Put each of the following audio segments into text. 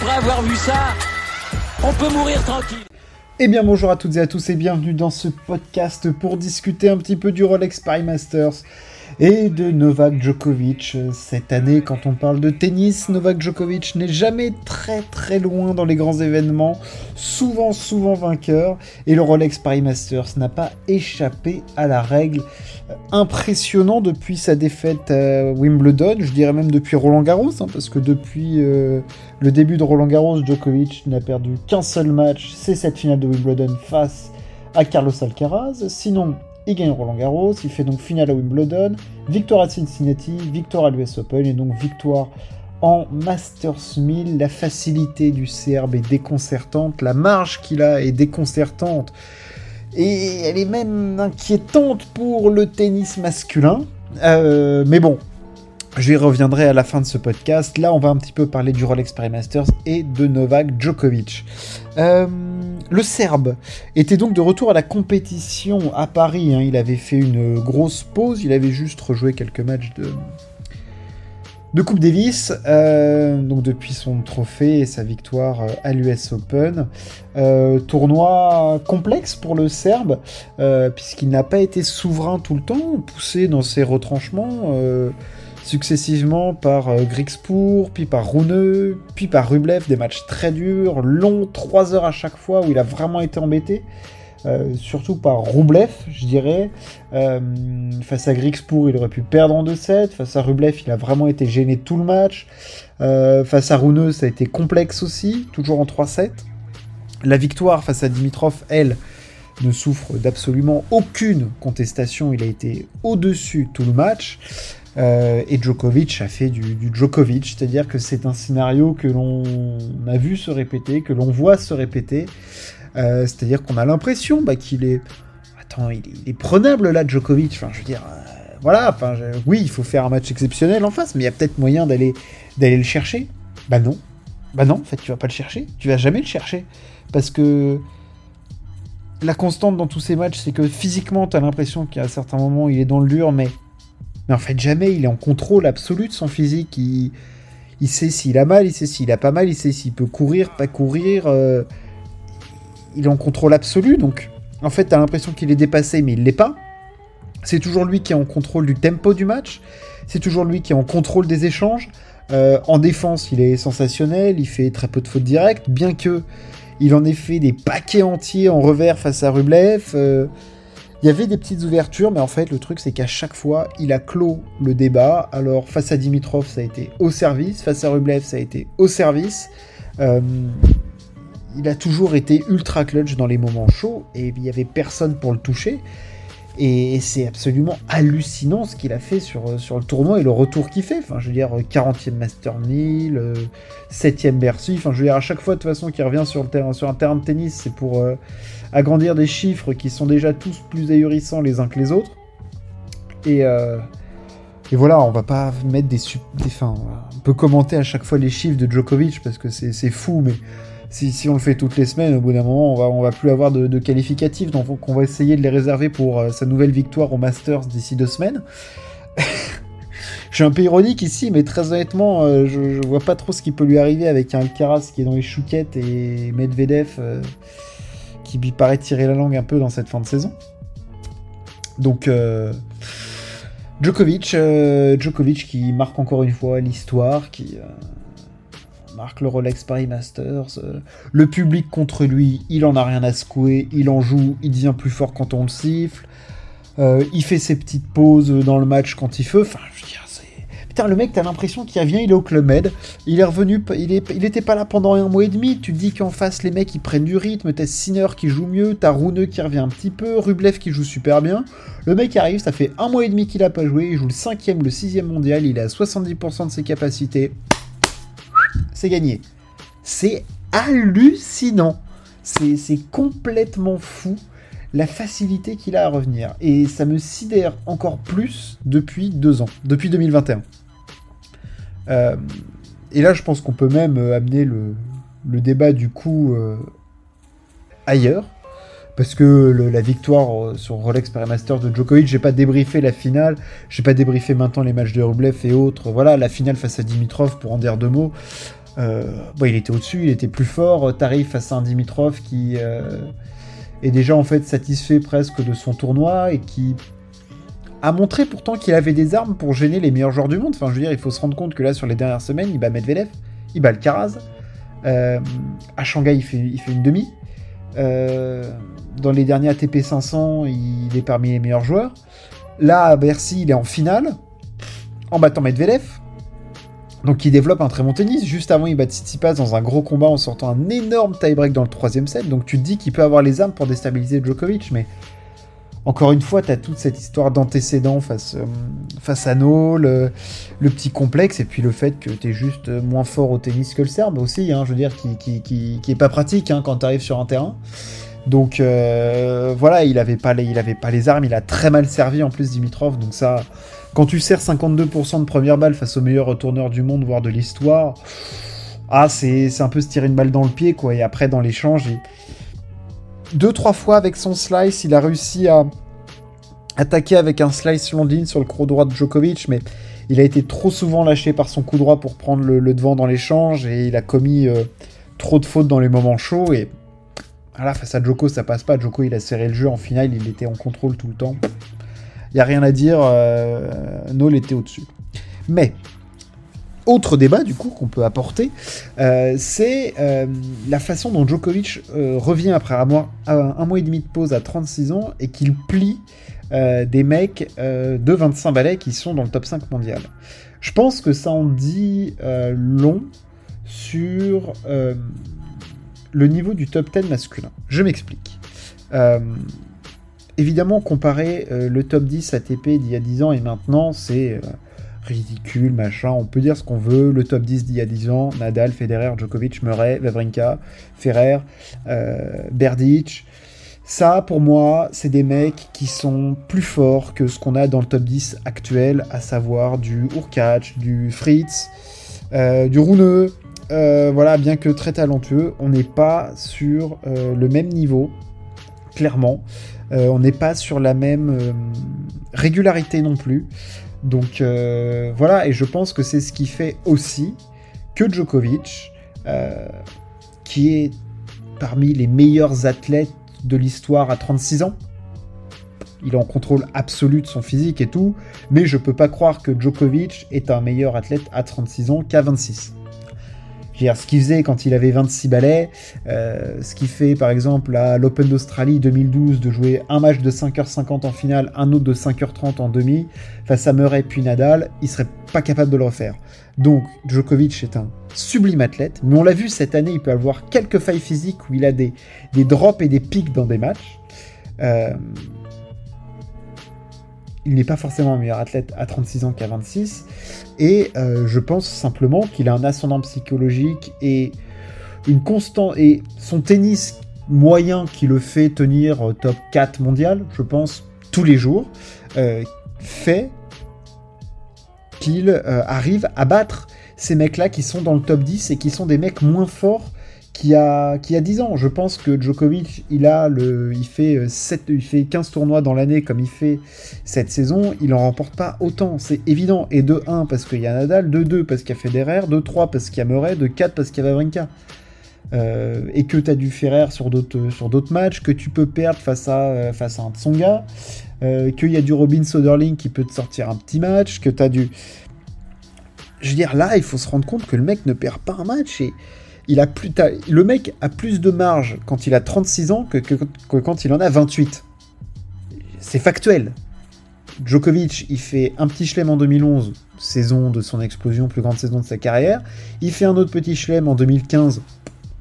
après avoir vu ça, on peut mourir tranquille. Eh bien bonjour à toutes et à tous et bienvenue dans ce podcast pour discuter un petit peu du Rolex Paris Masters et de Novak Djokovic. Cette année, quand on parle de tennis, Novak Djokovic n'est jamais très très loin dans les grands événements, souvent souvent vainqueur, et le Rolex Paris Masters n'a pas échappé à la règle. Impressionnant depuis sa défaite à Wimbledon, je dirais même depuis Roland Garros, hein, parce que depuis euh, le début de Roland Garros, Djokovic n'a perdu qu'un seul match, c'est cette finale de Wimbledon face à Carlos Alcaraz. Sinon, il gagne Roland Garros, il fait donc finale à Wimbledon, victoire à Cincinnati, victoire à l'US Open et donc victoire en Masters 1000. La facilité du CRB est déconcertante, la marge qu'il a est déconcertante et elle est même inquiétante pour le tennis masculin. Euh, mais bon, J'y reviendrai à la fin de ce podcast. Là, on va un petit peu parler du Rolex Paris Masters et de Novak Djokovic. Euh, le Serbe était donc de retour à la compétition à Paris. Hein. Il avait fait une grosse pause. Il avait juste rejoué quelques matchs de, de Coupe Davis, euh, donc depuis son trophée et sa victoire euh, à l'US Open. tournoi complexe pour le Serbe, puisqu'il n'a pas été souverain tout le temps, poussé dans ses retranchements successivement par euh, puis par Rune, puis par Rublev, des matchs très durs, longs, 3 heures à chaque fois où il a vraiment été embêté. Euh, surtout par Rublev, je dirais. Euh, face à Grixpour, il aurait pu perdre en 2-7. Face à Rublev, il a vraiment été gêné tout le match. face à Rune, ça a été complexe aussi, toujours en 3-7. La victoire face à Dimitrov, elle, ne souffre d'absolument aucune contestation. Il a été au-dessus tout le match. Euh, et Djokovic a fait du, Djokovic, c'est-à-dire que c'est un scénario que l'on a vu se répéter, que l'on voit se répéter. Euh, c'est-à-dire qu'on a l'impression bah, qu'il est. Attends, il est, prenable là, Djokovic. Enfin, je veux dire, euh, voilà. Enfin, oui, il faut faire un match exceptionnel en face, mais il y a peut-être moyen d'aller d'aller le chercher. Bah non. Bah non, en fait, tu vas pas le chercher. Tu vas jamais le chercher. Parce que la constante dans tous ces matchs, c'est que physiquement, tu as l'impression qu'à certains moments, il est dans le dur, mais mais en fait, jamais. Il est en contrôle absolu de son physique. Il, il sait s'il a mal, il sait s'il a pas mal, il sait s'il peut courir, pas courir. Euh, il est en contrôle absolu. Donc, en fait, t'as l'impression qu'il est dépassé, mais il l'est pas. C'est toujours lui qui est en contrôle du tempo du match. C'est toujours lui qui est en contrôle des échanges. Euh, en défense, il est sensationnel. Il fait très peu de fautes directes, bien que il en ait fait des paquets entiers en revers face à Rublev. Euh, il y avait des petites ouvertures, mais en fait, le truc, c'est qu'à chaque fois, il a clos le débat. Alors, face à Dimitrov, ça a été au service. Face à Rublev, ça a été au service. Euh, il a toujours été ultra clutch dans les moments chauds et il n'y avait personne pour le toucher. Et c'est absolument hallucinant ce qu'il a fait sur, sur le tournoi et le retour qu'il fait. Enfin, je veux dire, 40e Master 1000, 7e Bercy. Enfin, je veux dire, à chaque fois, de toute façon, qu'il revient sur, le terrain, sur un terrain de tennis, c'est pour, euh, agrandir des chiffres qui sont déjà tous plus ahurissants les uns que les autres. Et, euh, et voilà, on va pas mettre des, des. On peut commenter à chaque fois les chiffres de Djokovic parce que c'est fou, mais si, on le fait toutes les semaines, au bout d'un moment, on va, va plus avoir de, de qualificatifs, donc on va essayer de les réserver pour euh, sa nouvelle victoire au Masters d'ici deux semaines. je suis un peu ironique ici, mais très honnêtement, euh, je, je, vois pas trop ce qui peut lui arriver avec un Alcaraz qui est dans les chouquettes et Medvedev qui lui paraît tirer la langue un peu dans cette fin de saison. Donc euh, Djokovic, euh, Djokovic qui marque encore une fois l'histoire, qui euh, marque le Rolex Paris Masters. le public contre lui, il en a rien à secouer, il en joue, il devient plus fort quand on le siffle. il fait ses petites pauses dans le match quand il veut. Enfin, dire, le mec, t'as l'impression qu'il revient, il est au Club Med, il est revenu, il, est, il était pas là pendant un mois et demi, tu dis qu'en face, les mecs, ils prennent du rythme, t'as Sinner qui joue mieux, t'as Rouneux qui revient un petit peu, Rublev qui joue super bien, le mec arrive, ça fait un mois et demi qu'il a pas joué, il joue le cinquième, le sixième mondial, il a 70% de ses capacités, c'est gagné. C'est hallucinant, c'est complètement fou la facilité qu'il a à revenir. Et ça me sidère encore plus depuis deux ans, depuis 2021. Euh, et là, je pense qu'on peut même euh, amener le, débat du coup euh, ailleurs. Parce que la victoire sur Rolex Paris de Djokovic, j'ai pas débriefé la finale, j'ai pas débriefé maintenant les matchs de Rublev et autres. Voilà, la finale face à Dimitrov, pour en dire deux mots. bon, il était au-dessus, il était plus fort. T'arrives face à un Dimitrov qui est déjà en fait satisfait presque de son tournoi et qui a montré pourtant qu'il avait des armes pour gêner les meilleurs joueurs du monde. Enfin, je veux dire, il faut se rendre compte que là, sur les dernières semaines, il bat Medvedev, il bat Alcaraz. Euh, à Shanghai, il fait une demi. Euh, dans les derniers ATP 500, il est parmi les meilleurs joueurs. Là, à Bercy, il est en finale, en battant Medvedev. Donc il développe un très bon tennis. Juste avant, il bat Tsitsipas dans un gros combat en sortant un énorme tie-break dans le troisième set. Donc tu te dis qu'il peut avoir les armes pour déstabiliser Djokovic, mais encore une fois, tu as toute cette histoire d'antécédent face, euh, à No, le, petit complexe, et puis le fait que tu es juste moins fort au tennis que le Serbe aussi, hein, je veux dire, qui, qui, qui, est pas pratique hein, quand tu arrives sur un terrain. Donc euh, voilà, il avait, pas les, il avait pas les armes, il a très mal servi en plus Dimitrov, donc ça, quand tu sers 52% de première balle face au meilleur retourneur du monde, voire de l'histoire, ah, c'est un peu se tirer une balle dans le pied, quoi, et après dans l'échange, il deux, trois fois avec son slice, il a réussi à attaquer avec un slice Londine sur le croc droit de Djokovic, mais il a été trop souvent lâché par son coup droit pour prendre le, devant dans l'échange et il a commis euh, trop de fautes dans les moments chauds. Et voilà, face à Djoko, ça passe pas. Djoko, il a serré le jeu en finale, il était en contrôle tout le temps. Il n'y a rien à dire, euh, était au-dessus. Mais autre débat du coup qu'on peut apporter, euh, c'est euh, la façon dont Djokovic euh, revient après mois, un mois et demi de pause à 36 ans et qu'il plie des mecs de 25 balais qui sont dans le top 5 mondial. Je pense que ça en dit long sur le niveau du top 10 masculin. Je m'explique. évidemment, comparer le top 10 ATP d'il y a 10 ans et maintenant, c'est ridicule, machin, on peut dire ce qu'on veut, le top 10 d'il y a 10 ans, Nadal, Federer, Djokovic, Murray, Wawrinka, Ferrer, euh, Berdych, ça pour moi c'est des mecs qui sont plus forts que ce qu'on a dans le top 10 actuel, à savoir du Urkac, du Fritz, euh, du Rouneux, euh, voilà, bien que très talentueux, on n'est pas sur le même niveau, clairement. on n'est pas sur la même régularité non plus. Donc euh, voilà, et je pense que c'est ce qui fait aussi que Djokovic, euh, qui est parmi les meilleurs athlètes de l'histoire à 36 ans, il est en contrôle absolu de son physique et tout, mais je peux pas croire que Djokovic est un meilleur athlète à 36 ans qu'à 26 ce qu'il faisait quand il avait 26 balais, euh, ce qu'il fait par exemple à l'Open d'Australie 2012 de jouer un match de 5h50 en finale, un autre de 5h30 en demi, face à Murray puis Nadal, il serait pas capable de le refaire. Donc Djokovic est un sublime athlète, mais on l'a vu cette année, il peut avoir quelques failles physiques où il a des, des drops et des pics dans des matchs. Euh, il n'est pas forcément un meilleur athlète à 36 ans qu'à 26. Et euh, je pense simplement qu'il a un ascendant psychologique et une constante. Et son tennis moyen qui le fait tenir top 4 mondial, je pense, tous les jours, euh, fait qu'il euh, arrive à battre ces mecs-là qui sont dans le top 10 et qui sont des mecs moins forts qui a, qui a 10 ans. Je pense que Djokovic, il, a le, il, fait 7, il fait 15 tournois dans l'année comme il fait cette saison. Il en remporte pas autant, c'est évident. Et de 1 parce qu'il y a Nadal, de 2 parce qu'il y a Federer, de 3 parce qu'il y a Murray, de 4 parce qu'il y a Wawrinka. Euh, et que tu as du Ferrer sur d'autres, sur d'autres matchs, que tu peux perdre face à, euh, face à un Tsonga, euh, qu'il y a du Robin Soderling qui peut te sortir un petit match, que tu as du... Je veux dire, là, il faut se rendre compte que le mec ne perd pas un match et il a plus le mec a plus de marge quand il a 36 ans que, quand il en a 28. C'est factuel. Djokovic, il fait un petit chelem en 2011, saison de son explosion, plus grande saison de sa carrière. Il fait un autre petit chelem en 2015,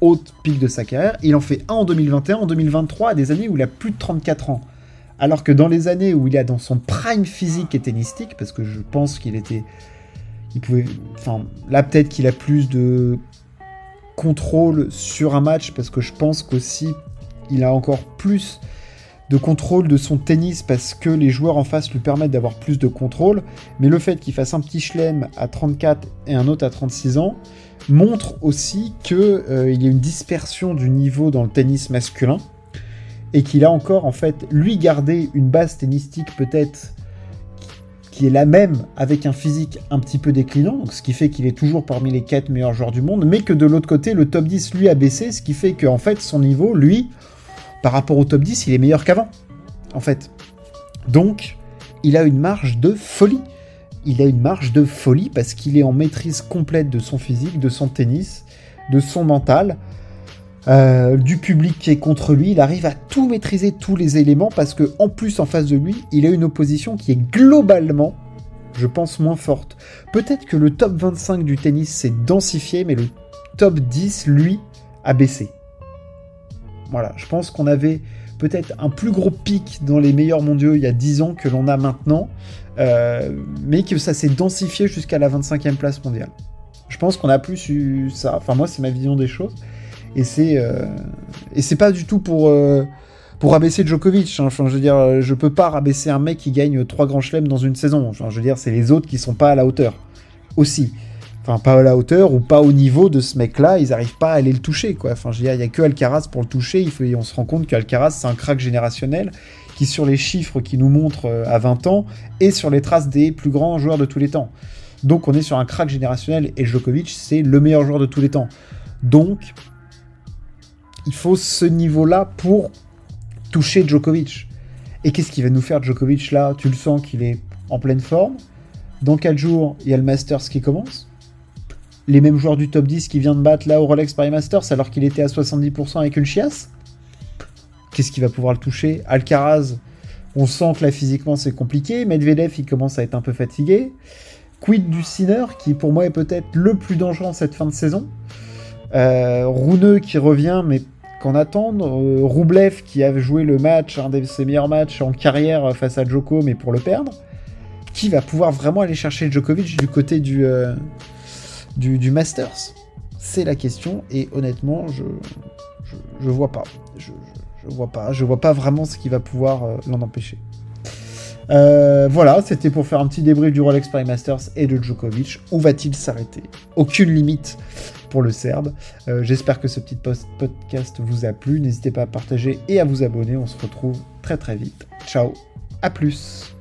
haute pic de sa carrière. Il en fait un en 2021, en 2023, à des années où il a plus de 34 ans. Alors que dans les années où il est dans son prime physique et tennistique, parce que je pense qu'il était. Il pouvait. Enfin, là, peut-être qu'il a plus de contrôle sur un match parce que je pense qu'aussi il a encore plus de contrôle de son tennis parce que les joueurs en face lui permettent d'avoir plus de contrôle. Mais le fait qu'il fasse un petit chelem à 34 et un autre à 36 ans montre aussi qu'il euh, y a une dispersion du niveau dans le tennis masculin et qu'il a encore en fait lui gardé une base tennistique peut-être qui est la même avec un physique un petit peu déclinant, ce qui fait qu'il est toujours parmi les 4 meilleurs joueurs du monde, mais que de l'autre côté, le top 10 lui a baissé, ce qui fait qu'en fait, son niveau, lui, par rapport au top 10, il est meilleur qu'avant, en fait. Donc, il a une marge de folie. Il a une marge de folie parce qu'il est en maîtrise complète de son physique, de son tennis, de son mental, euh, du public qui est contre lui. Il arrive à tout maîtriser, tous les éléments, parce que en plus, en face de lui, il a une opposition qui est globalement, je pense, moins forte. Peut-être que le top 25 du tennis s'est densifié, mais le top 10, lui, a baissé. Voilà, je pense qu'on avait peut-être un plus gros pic dans les meilleurs mondiaux il y a 10 ans que l'on a maintenant, euh, mais que ça s'est densifié jusqu'à la 25e place mondiale. Je pense qu'on a plus eu ça. Enfin, moi, c'est ma vision des choses. Et c'est euh, et c'est pas du tout pour euh, pour rabaisser Djokovic. Hein. Enfin, je veux dire, je peux pas rabaisser un mec qui gagne trois grands chelems dans une saison. Enfin, je veux dire, c'est les autres qui sont pas à la hauteur aussi. Enfin, pas à la hauteur ou pas au niveau de ce mec-là, ils arrivent pas à aller le toucher. Enfin, je veux dire, il y a que Alcaraz pour le toucher. Il faut, on se rend compte qu'Alcaraz, c'est un crack générationnel qui, sur les chiffres qu'il nous montre euh, à 20 ans, est sur les traces des plus grands joueurs de tous les temps. Donc, on est sur un crack générationnel et Djokovic, c'est le meilleur joueur de tous les temps. Donc, il faut ce niveau-là pour toucher Djokovic. Et qu'est-ce qui va nous faire Djokovic là? Tu le sens qu'il est en pleine forme. Dans 4 jours, il y a le Masters qui commence les mêmes joueurs du top 10 qui vient de battre là au Rolex Paris Masters alors qu'il était à 70% avec une chiasse Qu'est-ce qui va pouvoir le toucher? Alcaraz, on sent que là physiquement c'est compliqué. Medvedev, il commence à être un peu fatigué. Quid du Sinner, qui pour moi est peut-être le plus dangereux en cette fin de saison? Euh, Rouneux qui revient, mais qu'en attendre. Euh, Roublev qui avait joué le match, un de ses meilleurs matchs en carrière face à Djoko, mais pour le perdre. Qui va pouvoir vraiment aller chercher Djokovic du côté du, euh, du, Masters? C'est la question, et honnêtement, je, je, vois pas. Je, vois pas. Je vois pas vraiment ce qui va pouvoir euh, l'en empêcher. Euh, voilà, c'était pour faire un petit débrief du Rolex Paris Masters et de Djokovic. Où va-t-il s'arrêter? Aucune limite pour le Serbe. Euh, j'espère que ce petit podcast vous a plu. N'hésitez pas à partager et à vous abonner. On se retrouve très très vite. Ciao, à plus